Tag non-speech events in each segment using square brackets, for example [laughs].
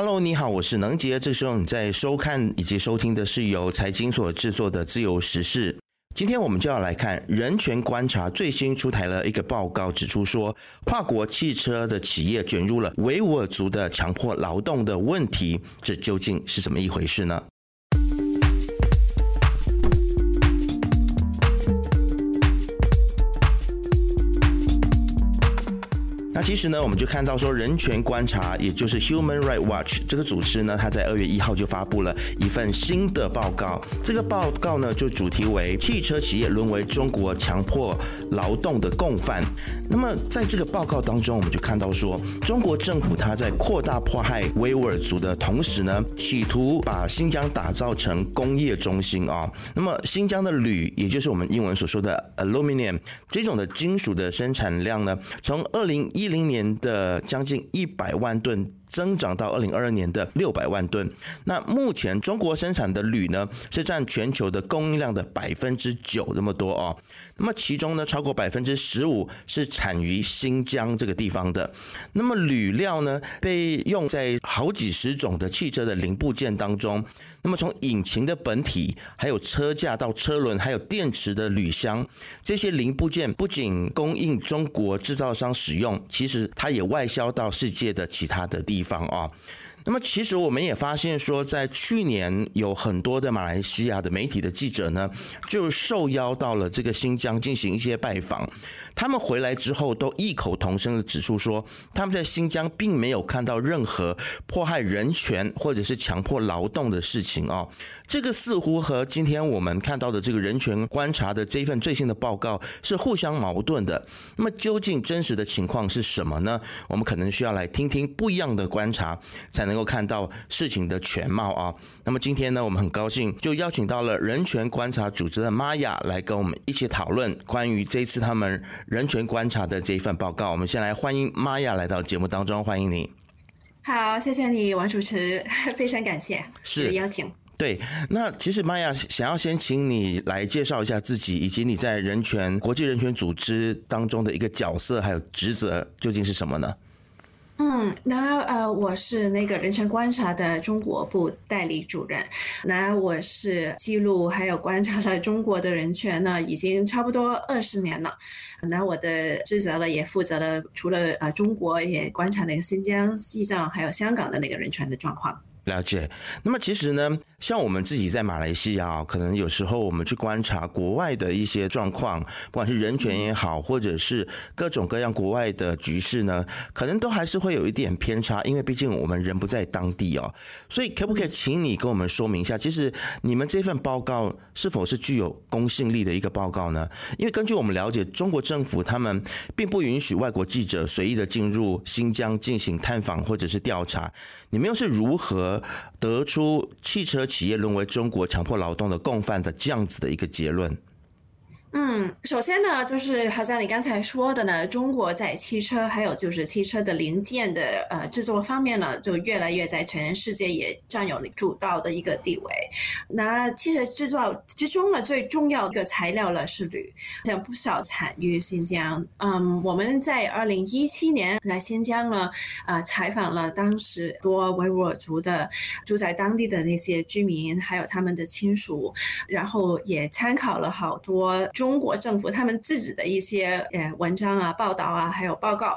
Hello，你好，我是能杰。这时候你在收看以及收听的是由财经所制作的《自由时事》。今天我们就要来看人权观察最新出台了一个报告，指出说跨国汽车的企业卷入了维吾尔族的强迫劳动的问题，这究竟是怎么一回事呢？那其实呢，我们就看到说，人权观察，也就是 Human Right Watch 这个组织呢，它在二月一号就发布了一份新的报告。这个报告呢，就主题为汽车企业沦为中国强迫劳动的共犯。那么在这个报告当中，我们就看到说，中国政府它在扩大迫害维吾尔族的同时呢，企图把新疆打造成工业中心啊。那么新疆的铝，也就是我们英文所说的 aluminium 这种的金属的生产量呢，从二零一零年的将近一百万吨。增长到二零二二年的六百万吨。那目前中国生产的铝呢，是占全球的供应量的百分之九那么多哦。那么其中呢，超过百分之十五是产于新疆这个地方的。那么铝料呢，被用在好几十种的汽车的零部件当中。那么从引擎的本体，还有车架到车轮，还有电池的铝箱，这些零部件不仅供应中国制造商使用，其实它也外销到世界的其他的地。地方啊。那么其实我们也发现说，在去年有很多的马来西亚的媒体的记者呢，就受邀到了这个新疆进行一些拜访。他们回来之后都异口同声的指出说，他们在新疆并没有看到任何迫害人权或者是强迫劳动的事情啊。这个似乎和今天我们看到的这个人权观察的这份最新的报告是互相矛盾的。那么究竟真实的情况是什么呢？我们可能需要来听听不一样的观察，才能。够看到事情的全貌啊！那么今天呢，我们很高兴就邀请到了人权观察组织的玛雅来跟我们一起讨论关于这次他们人权观察的这一份报告。我们先来欢迎玛雅来到节目当中，欢迎你。好，谢谢你，王主持，[laughs] 非常感谢是邀请。对，那其实玛雅想要先请你来介绍一下自己，以及你在人权国际人权组织当中的一个角色还有职责究竟是什么呢？嗯，那呃，我是那个人权观察的中国部代理主任，那我是记录还有观察了中国的人权呢，已经差不多二十年了。那我的职责呢，也负责了除了呃中国，也观察那个新疆、西藏还有香港的那个人权的状况。了解。那么其实呢，像我们自己在马来西亚，可能有时候我们去观察国外的一些状况，不管是人权也好，或者是各种各样国外的局势呢，可能都还是会有一点偏差，因为毕竟我们人不在当地哦。所以可不可以请你跟我们说明一下，其实你们这份报告是否是具有公信力的一个报告呢？因为根据我们了解，中国政府他们并不允许外国记者随意的进入新疆进行探访或者是调查，你们又是如何？得出汽车企业沦为中国强迫劳动的共犯的这样子的一个结论。嗯，首先呢，就是好像你刚才说的呢，中国在汽车还有就是汽车的零件的呃制作方面呢，就越来越在全世界也占有了主导的一个地位。那汽车制造之中呢，最重要的材料呢是铝，像不少产于新疆。嗯，我们在二零一七年在新疆呢，呃，采访了当时多维吾尔族的住在当地的那些居民，还有他们的亲属，然后也参考了好多。中国政府他们自己的一些呃文章啊、报道啊，还有报告。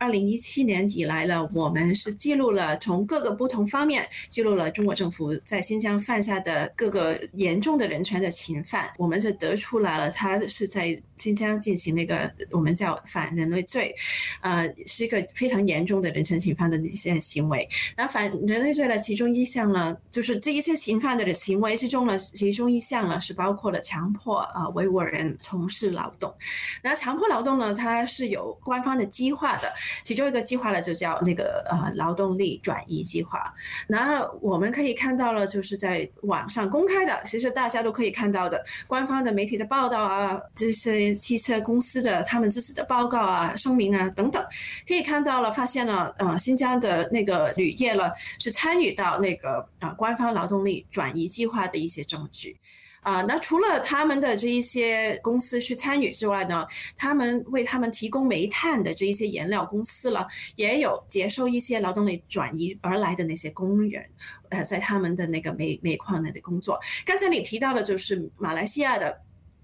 二零一七年以来呢，我们是记录了从各个不同方面记录了中国政府在新疆犯下的各个严重的人权的侵犯。我们是得出来了，他是在新疆进行那个我们叫反人类罪，呃，是一个非常严重的人权侵犯的一些行为。那反人类罪的其中一项呢，就是这一些侵犯的行为之中呢，其中一项呢是包括了强迫啊维吾尔人从事劳动。那强迫劳动呢，它是有官方的计划的。其中一个计划呢，就叫那个呃劳动力转移计划。那我们可以看到了，就是在网上公开的，其实大家都可以看到的，官方的媒体的报道啊，这些汽车公司的他们自己的报告啊、声明啊等等，可以看到了，发现了呃新疆的那个铝业了是参与到那个啊官方劳动力转移计划的一些证据。啊，那除了他们的这一些公司去参与之外呢，他们为他们提供煤炭的这一些颜料公司了，也有接收一些劳动力转移而来的那些工人，呃，在他们的那个煤煤矿那里工作。刚才你提到的就是马来西亚的。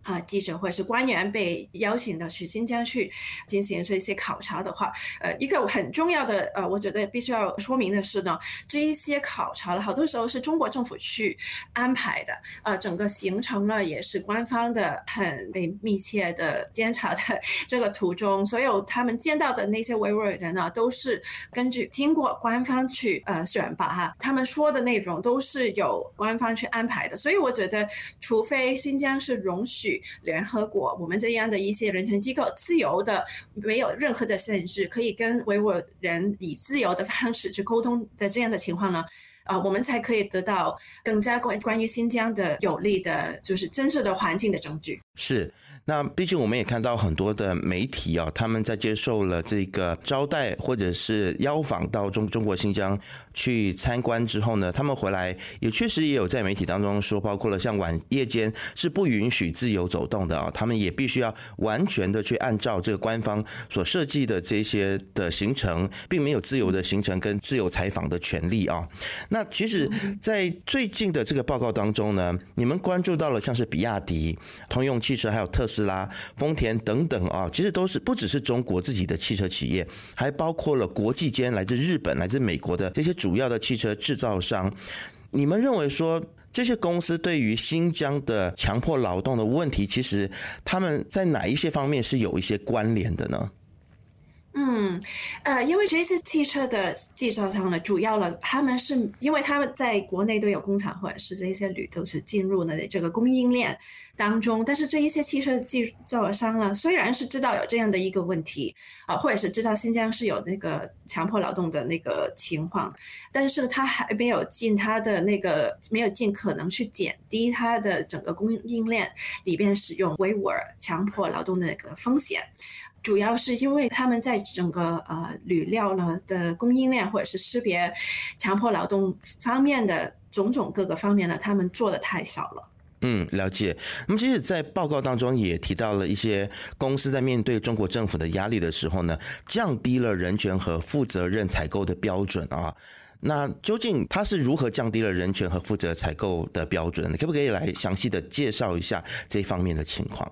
啊，记者或者是官员被邀请到去新疆去进行这些考察的话，呃，一个很重要的呃，我觉得必须要说明的是呢，这一些考察了好多时候是中国政府去安排的，呃，整个行程呢也是官方的很被密切的监察的这个途中，所有他们见到的那些维吾尔人呢，都是根据经过官方去呃选拔哈，他们说的内容都是有官方去安排的，所以我觉得，除非新疆是容许。联合国，我们这样的一些人权机构，自由的，没有任何的限制，可以跟维吾尔人以自由的方式去沟通的这样的情况呢？啊，我们才可以得到更加关关于新疆的有利的，就是真实的环境的证据。是。那毕竟我们也看到很多的媒体啊，他们在接受了这个招待或者是邀访到中中国新疆去参观之后呢，他们回来也确实也有在媒体当中说，包括了像晚夜间是不允许自由走动的啊，他们也必须要完全的去按照这个官方所设计的这些的行程，并没有自由的行程跟自由采访的权利啊。那其实，在最近的这个报告当中呢，你们关注到了像是比亚迪、通用汽车还有特斯。斯拉、丰田等等啊，其实都是不只是中国自己的汽车企业，还包括了国际间来自日本、来自美国的这些主要的汽车制造商。你们认为说这些公司对于新疆的强迫劳动的问题，其实他们在哪一些方面是有一些关联的呢？嗯，呃，因为这些汽车的制造商呢，主要了，他们是因为他们在国内都有工厂，或者是这些铝都是进入了这个供应链当中。但是这一些汽车制造商呢，虽然是知道有这样的一个问题啊，或者是知道新疆是有那个强迫劳动的那个情况，但是他还没有尽他的那个，没有尽可能去减低他的整个供应链里边使用维吾尔强迫劳动的那个风险。主要是因为他们在整个呃铝料呢的供应链或者是识别强迫劳动方面的种种各个方面呢，他们做的太少了。嗯，了解。那么其实，在报告当中也提到了一些公司在面对中国政府的压力的时候呢，降低了人权和负责任采购的标准啊。那究竟它是如何降低了人权和负责采购的标准？可不可以来详细的介绍一下这方面的情况？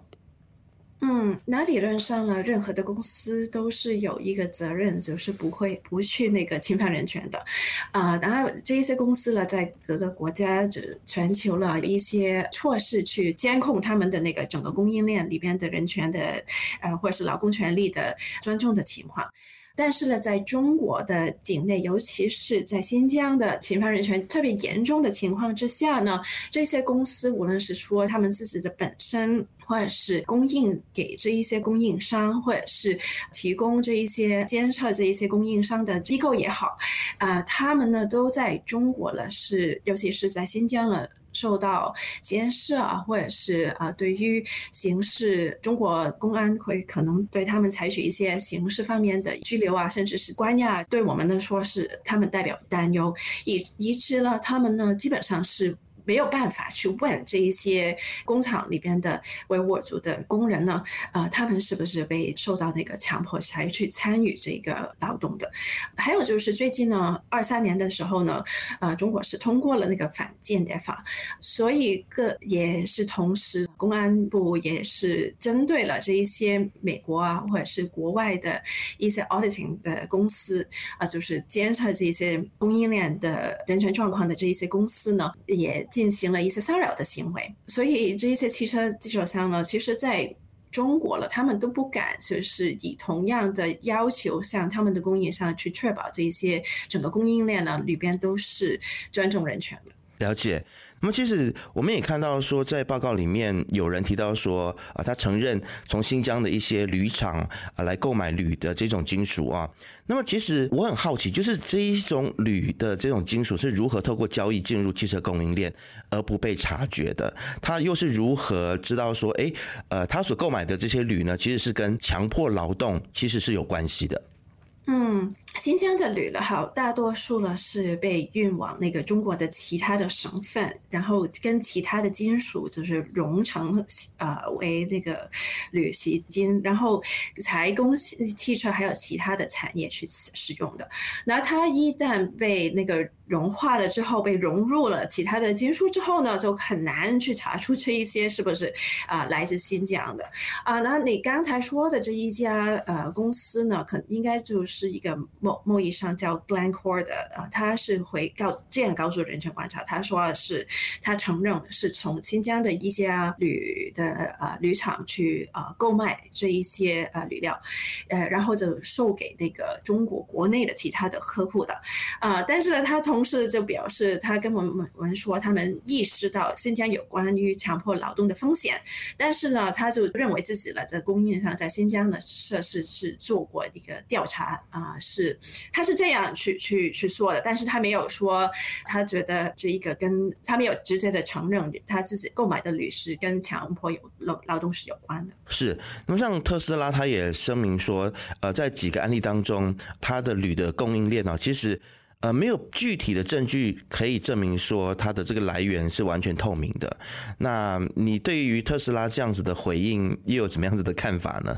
嗯，那理论上呢，任何的公司都是有一个责任，就是不会不去那个侵犯人权的，啊，然后这一些公司呢，在各个国家这全球了一些措施去监控他们的那个整个供应链里边的人权的，呃，或者是劳工权利的尊重的情况。但是呢，在中国的境内，尤其是在新疆的侵犯人权特别严重的情况之下呢，这些公司无论是说他们自己的本身，或者是供应给这一些供应商，或者是提供这一些监测这一些供应商的机构也好，啊，他们呢都在中国了，是尤其是在新疆了。受到监视啊，或者是啊，对于刑事，中国公安会可能对他们采取一些刑事方面的拘留啊，甚至是关押，对我们来说是他们代表担忧，以以致呢他们呢，基本上是。没有办法去问这一些工厂里边的维吾尔族的工人呢，呃，他们是不是被受到那个强迫才去参与这个劳动的？还有就是最近呢，二三年的时候呢，呃，中国是通过了那个反间谍法，所以个也是同时，公安部也是针对了这一些美国啊或者是国外的一些 auditing 的公司啊，就是监测这些供应链的人权状况的这一些公司呢，也。进行了一些骚扰的行为，所以这些汽车制造商呢，其实在中国了，他们都不敢就是以同样的要求向他们的供应商去确保这些整个供应链呢里边都是尊重人权的。了解。那么其实我们也看到说，在报告里面有人提到说，啊，他承认从新疆的一些铝厂啊来购买铝的这种金属啊。那么其实我很好奇，就是这一种铝的这种金属是如何透过交易进入汽车供应链而不被察觉的？他又是如何知道说，哎，呃，他所购买的这些铝呢，其实是跟强迫劳动其实是有关系的？嗯，新疆的铝呢，好大多数呢是被运往那个中国的其他的省份，然后跟其他的金属就是融成呃为那个铝锡金，然后才供汽车还有其他的产业去使用的。那它一旦被那个融化了之后，被融入了其他的金属之后呢，就很难去查出这一些是不是啊来自新疆的啊。那你刚才说的这一家呃公司呢，可应该就。是一个贸贸易商叫 Glencore 的，啊，他是会告这样告诉人权观察，他说是他承认是从新疆的一家铝的呃铝厂去呃购买这一些呃铝料，呃，然后就售给那个中国国内的其他的客户的，啊，但是呢，他同时就表示他跟我们我们说他们意识到新疆有关于强迫劳动的风险，但是呢，他就认为自己呢在供应上在新疆的设施是做过一个调查。啊，是，他是这样去去去说的，但是他没有说，他觉得这一个跟他没有直接的承认他自己购买的铝是跟强迫有劳劳动是有关的。是，那么像特斯拉，他也声明说，呃，在几个案例当中，他的铝的供应链呢，其实呃没有具体的证据可以证明说它的这个来源是完全透明的。那你对于特斯拉这样子的回应，又有怎么样子的看法呢？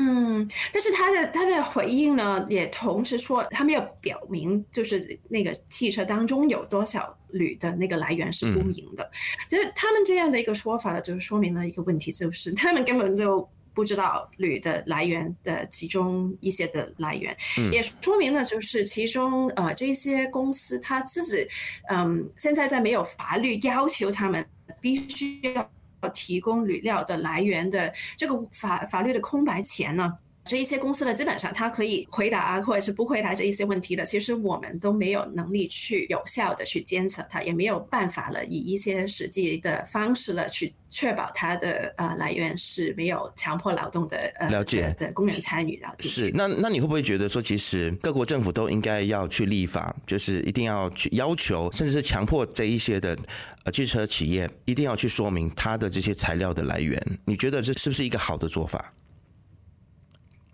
嗯，但是他的他的回应呢，也同时说他没有表明，就是那个汽车当中有多少铝的那个来源是不明的。就是他们这样的一个说法呢，就是说明了一个问题，就是他们根本就不知道铝的来源的其中一些的来源，也说明了就是其中呃这些公司他自己嗯现在在没有法律要求他们必须要。要提供铝料的来源的这个法法律的空白钱呢，这一些公司呢，基本上它可以回答啊，或者是不回答这一些问题的。其实我们都没有能力去有效的去监测它，也没有办法了，以一些实际的方式了去。确保它的呃来源是没有强迫劳动的呃了解的工人参与的。是那那你会不会觉得说，其实各国政府都应该要去立法，就是一定要去要求，甚至是强迫这一些的呃汽车企业一定要去说明它的这些材料的来源？你觉得这是不是一个好的做法？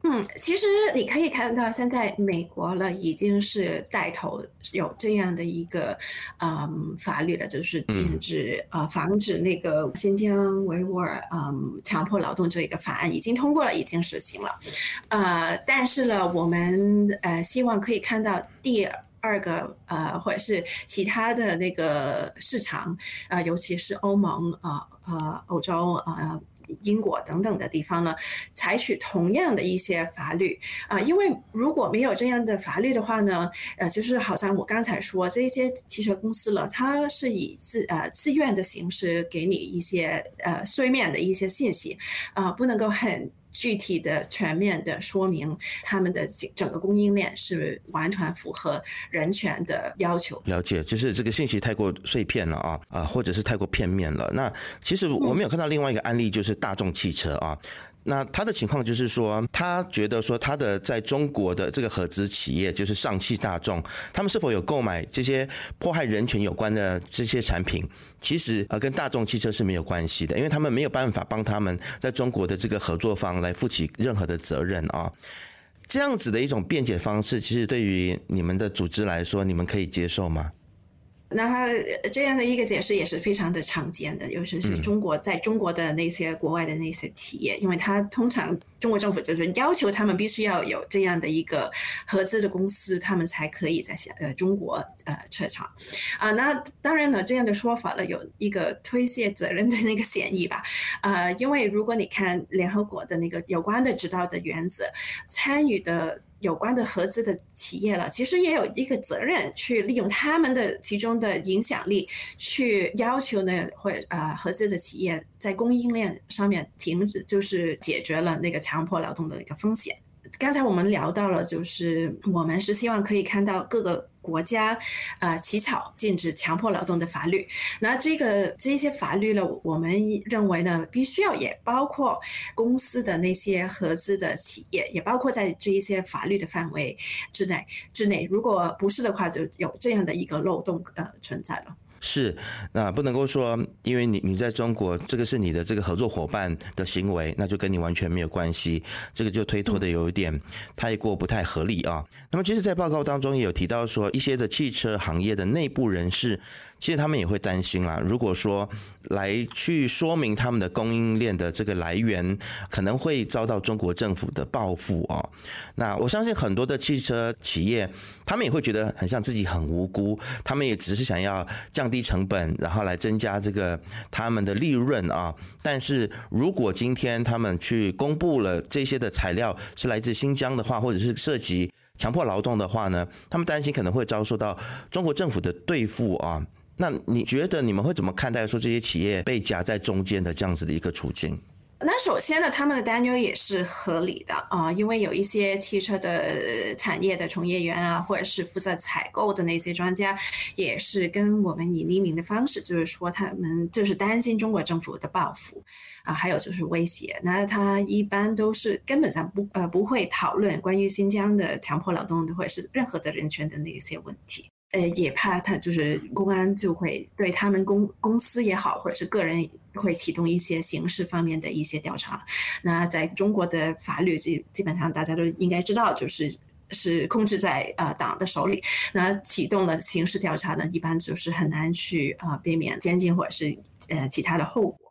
嗯，其实你可以看到，现在美国了已经是带头有这样的一个嗯法律了，就是禁止呃防止那个新疆维吾尔嗯强迫劳动这一个法案已经通过了，已经实行了。呃，但是呢，我们呃希望可以看到第二个呃或者是其他的那个市场啊，尤其是欧盟啊啊欧洲啊。因果等等的地方呢，采取同样的一些法律啊，因为如果没有这样的法律的话呢，呃，就是好像我刚才说这些汽车公司了，它是以自呃自愿的形式给你一些呃书面的一些信息啊，不能够很。具体的、全面的说明，他们的整个供应链是完全符合人权的要求。了解，就是这个信息太过碎片了啊啊，或者是太过片面了。那其实我们有看到另外一个案例，就是大众汽车啊。那他的情况就是说，他觉得说他的在中国的这个合资企业就是上汽大众，他们是否有购买这些迫害人权有关的这些产品，其实呃跟大众汽车是没有关系的，因为他们没有办法帮他们在中国的这个合作方来负起任何的责任啊。这样子的一种辩解方式，其实对于你们的组织来说，你们可以接受吗？那这样的一个解释也是非常的常见的，尤其是中国在中国的那些国外的那些企业，因为它通常中国政府就是要求他们必须要有这样的一个合资的公司，他们才可以在呃中国呃撤厂啊。那当然呢，这样的说法呢有一个推卸责任的那个嫌疑吧，呃，因为如果你看联合国的那个有关的指导的原则，参与的。有关的合资的企业了，其实也有一个责任去利用他们的其中的影响力，去要求呢，或啊合资的企业在供应链上面停止，就是解决了那个强迫劳动的一个风险。刚才我们聊到了，就是我们是希望可以看到各个国家，啊起草禁止强迫劳动的法律。那这个这些法律呢，我们认为呢，必须要也包括公司的那些合资的企业，也包括在这一些法律的范围之内之内。如果不是的话，就有这样的一个漏洞呃存在了。是，那不能够说，因为你你在中国，这个是你的这个合作伙伴的行为，那就跟你完全没有关系，这个就推脱的有一点太过不太合理啊。那么，其实，在报告当中也有提到说，一些的汽车行业的内部人士。其实他们也会担心啦。如果说来去说明他们的供应链的这个来源，可能会遭到中国政府的报复哦。那我相信很多的汽车企业，他们也会觉得很像自己很无辜，他们也只是想要降低成本，然后来增加这个他们的利润啊。但是如果今天他们去公布了这些的材料是来自新疆的话，或者是涉及强迫劳动的话呢，他们担心可能会遭受到中国政府的对付啊。那你觉得你们会怎么看待说这些企业被夹在中间的这样子的一个处境？那首先呢，他们的担忧也是合理的啊，因为有一些汽车的产业的从业员啊，或者是负责采购的那些专家，也是跟我们以匿名的方式，就是说他们就是担心中国政府的报复啊，还有就是威胁。那他一般都是根本上不呃不会讨论关于新疆的强迫劳动或者是任何的人权的那些问题。呃，也怕他就是公安就会对他们公公司也好，或者是个人会启动一些刑事方面的一些调查。那在中国的法律基基本上大家都应该知道，就是是控制在呃党的手里。那启动了刑事调查呢，一般就是很难去啊避免监禁或者是呃其他的后果。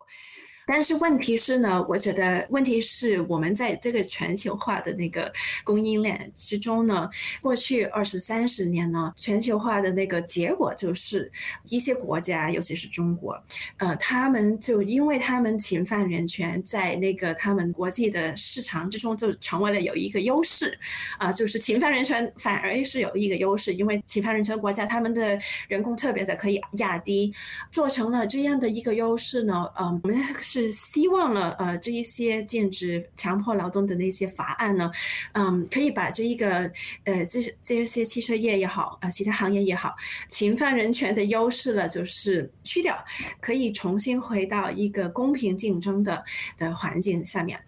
但是问题是呢，我觉得问题是我们在这个全球化的那个供应链之中呢，过去二十三十年呢，全球化的那个结果就是一些国家，尤其是中国，呃，他们就因为他们侵犯人权，在那个他们国际的市场之中就成为了有一个优势，啊，就是侵犯人权反而是有一个优势，因为侵犯人权国家他们的人工特别的可以压低，做成了这样的一个优势呢，嗯，我们。是希望了，呃，这一些禁止强迫劳动的那些法案呢，嗯，可以把这一个，呃，这这些汽车业也好，啊，其他行业也好，侵犯人权的优势了，就是去掉，可以重新回到一个公平竞争的的环境下面，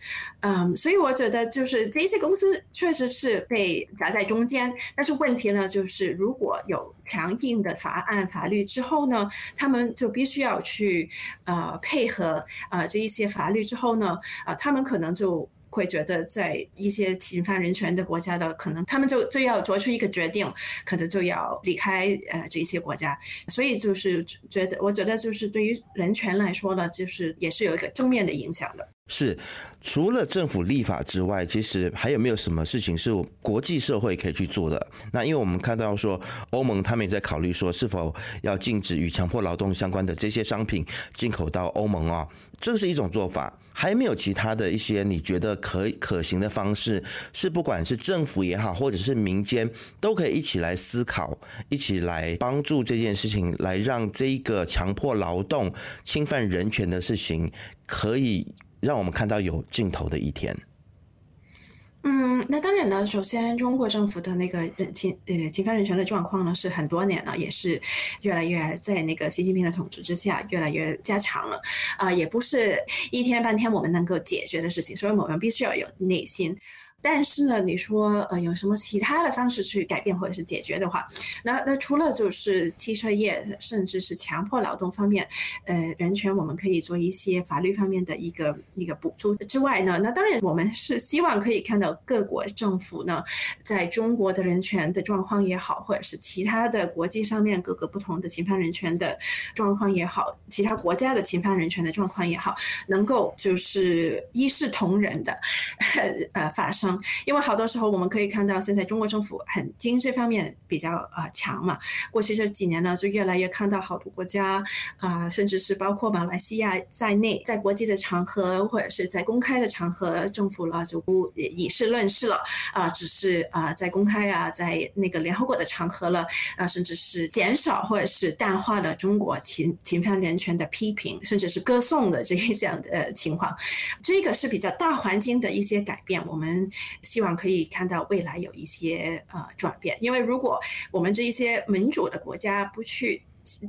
嗯，所以我觉得就是这些公司确实是被夹在中间，但是问题呢，就是如果有强硬的法案法律之后呢，他们就必须要去，呃，配合。啊，这一些法律之后呢，啊，他们可能就会觉得，在一些侵犯人权的国家的，可能他们就就要做出一个决定，可能就要离开呃这些国家。所以就是觉得，我觉得就是对于人权来说呢，就是也是有一个正面的影响的。是，除了政府立法之外，其实还有没有什么事情是国际社会可以去做的？那因为我们看到说，欧盟他们也在考虑说，是否要禁止与强迫劳动相关的这些商品进口到欧盟啊？这是一种做法，还没有其他的一些你觉得可可行的方式，是不管是政府也好，或者是民间，都可以一起来思考，一起来帮助这件事情，来让这一个强迫劳动、侵犯人权的事情可以。让我们看到有尽头的一天。嗯，那当然呢。首先，中国政府的那个人侵呃侵犯人权的状况呢，是很多年了，也是越来越在那个习近平的统治之下越来越加强了。啊，也不是一天半天我们能够解决的事情，所以我们必须要有耐心。但是呢，你说呃有什么其他的方式去改变或者是解决的话，那那除了就是汽车业甚至是强迫劳动方面，呃人权我们可以做一些法律方面的一个一个补助之外呢，那当然我们是希望可以看到各国政府呢，在中国的人权的状况也好，或者是其他的国际上面各个不同的侵犯人权的状况也好，其他国家的侵犯人权的状况也好，能够就是一视同仁的 [laughs] 呃发生。因为好多时候我们可以看到，现在中国政府很经济方面比较啊强嘛。过去这几年呢，就越来越看到好多国家啊，甚至是包括马来西亚在内，在国际的场合或者是在公开的场合，政府了就不以事论事了啊，只是啊在公开啊，在那个联合国的场合了啊，甚至是减少或者是淡化了中国侵侵犯人权的批评，甚至是歌颂的这一项的情况。这个是比较大环境的一些改变，我们。希望可以看到未来有一些呃转变，因为如果我们这一些民主的国家不去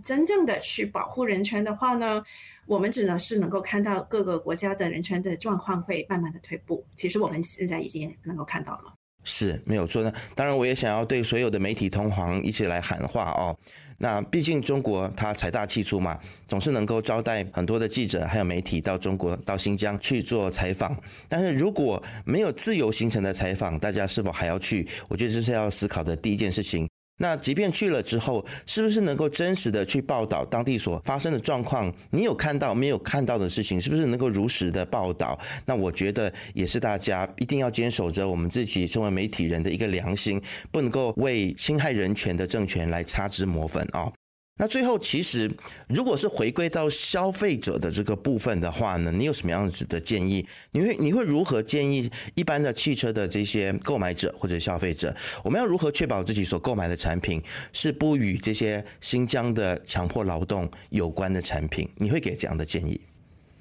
真正的去保护人权的话呢，我们只能是能够看到各个国家的人权的状况会慢慢的退步。其实我们现在已经能够看到了。是没有错的。当然，我也想要对所有的媒体同行一起来喊话哦。那毕竟中国它财大气粗嘛，总是能够招待很多的记者还有媒体到中国到新疆去做采访。但是如果没有自由行程的采访，大家是否还要去？我觉得这是要思考的第一件事情。那即便去了之后，是不是能够真实的去报道当地所发生的状况？你有看到没有看到的事情，是不是能够如实的报道？那我觉得也是大家一定要坚守着我们自己身为媒体人的一个良心，不能够为侵害人权的政权来擦脂抹粉啊。那最后，其实如果是回归到消费者的这个部分的话呢，你有什么样子的建议？你会你会如何建议一般的汽车的这些购买者或者消费者，我们要如何确保自己所购买的产品是不与这些新疆的强迫劳动有关的产品？你会给这样的建议？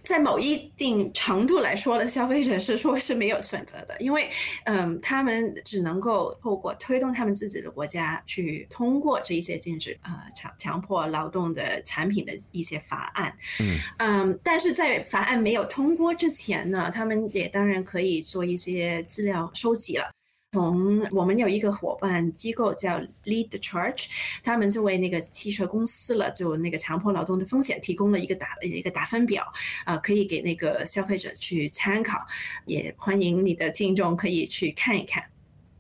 在某一定程度来说呢，消费者是说是没有选择的，因为，嗯，他们只能够透过推动他们自己的国家去通过这一些禁止呃强强迫劳动的产品的一些法案，嗯。嗯，但是在法案没有通过之前呢，他们也当然可以做一些资料收集了。从我们有一个伙伴机构叫 Lead Church，他们就为那个汽车公司了，就那个强迫劳动的风险提供了一个打一个打分表，啊，可以给那个消费者去参考，也欢迎你的听众可以去看一看。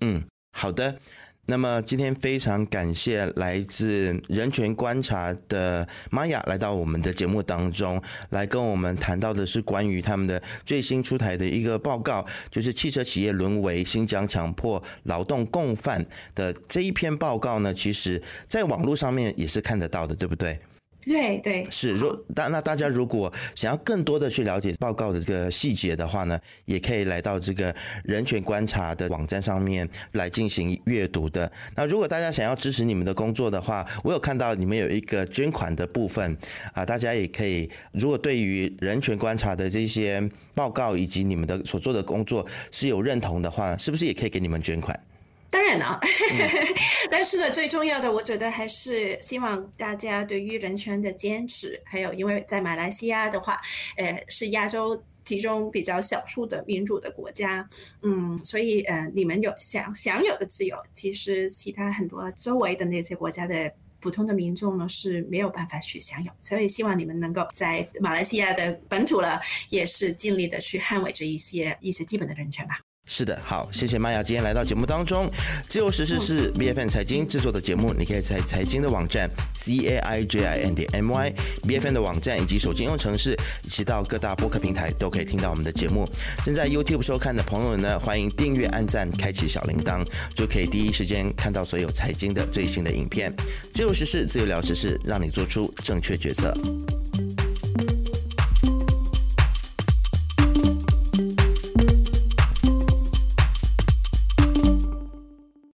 嗯，好的。那么今天非常感谢来自人权观察的玛雅来到我们的节目当中，来跟我们谈到的是关于他们的最新出台的一个报告，就是汽车企业沦为新疆强迫劳动共犯的这一篇报告呢，其实在网络上面也是看得到的，对不对？对对，是。如大那大家如果想要更多的去了解报告的这个细节的话呢，也可以来到这个人权观察的网站上面来进行阅读的。那如果大家想要支持你们的工作的话，我有看到你们有一个捐款的部分啊，大家也可以。如果对于人权观察的这些报告以及你们的所做的工作是有认同的话，是不是也可以给你们捐款？当然了，[laughs] 但是呢，最重要的，我觉得还是希望大家对于人权的坚持，还有因为在马来西亚的话，呃，是亚洲其中比较少数的民主的国家，嗯，所以呃，你们有享享有的自由，其实其他很多周围的那些国家的普通的民众呢是没有办法去享有，所以希望你们能够在马来西亚的本土了，也是尽力的去捍卫这一些一些基本的人权吧。是的，好，谢谢玛雅今天来到节目当中。自由时事是 B F N 财经制作的节目，你可以在财经的网站 C A I J I N 点 M Y B F N 的网站以及手机应用程式，以及到各大播客平台都可以听到我们的节目。正在 YouTube 收看的朋友呢，欢迎订阅、按赞、开启小铃铛，就可以第一时间看到所有财经的最新的影片。自由时事，自由聊时事，让你做出正确决策。